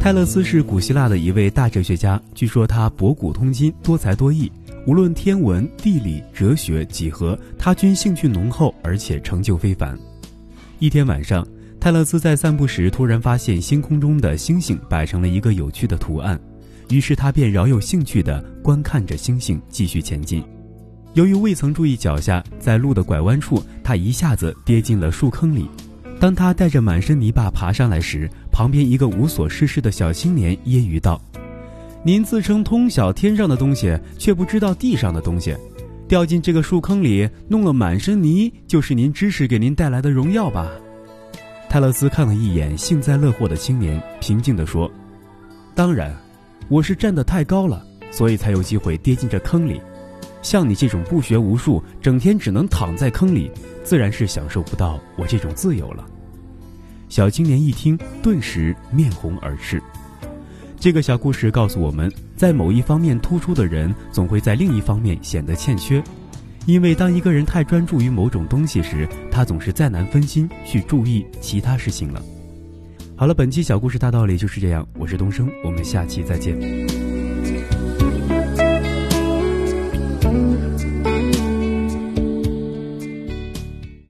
泰勒斯是古希腊的一位大哲学家，据说他博古通今，多才多艺，无论天文、地理、哲学、几何，他均兴趣浓厚，而且成就非凡。一天晚上，泰勒斯在散步时突然发现星空中的星星摆成了一个有趣的图案，于是他便饶有兴趣地观看着星星，继续前进。由于未曾注意脚下，在路的拐弯处，他一下子跌进了树坑里。当他带着满身泥巴爬上来时，旁边一个无所事事的小青年揶揄道：“您自称通晓天上的东西，却不知道地上的东西，掉进这个树坑里，弄了满身泥，就是您知识给您带来的荣耀吧？”泰勒斯看了一眼幸灾乐祸的青年，平静地说：“当然，我是站得太高了，所以才有机会跌进这坑里。像你这种不学无术，整天只能躺在坑里。”自然是享受不到我这种自由了。小青年一听，顿时面红耳赤。这个小故事告诉我们，在某一方面突出的人，总会在另一方面显得欠缺，因为当一个人太专注于某种东西时，他总是再难分心去注意其他事情了。好了，本期小故事大道理就是这样。我是东升，我们下期再见。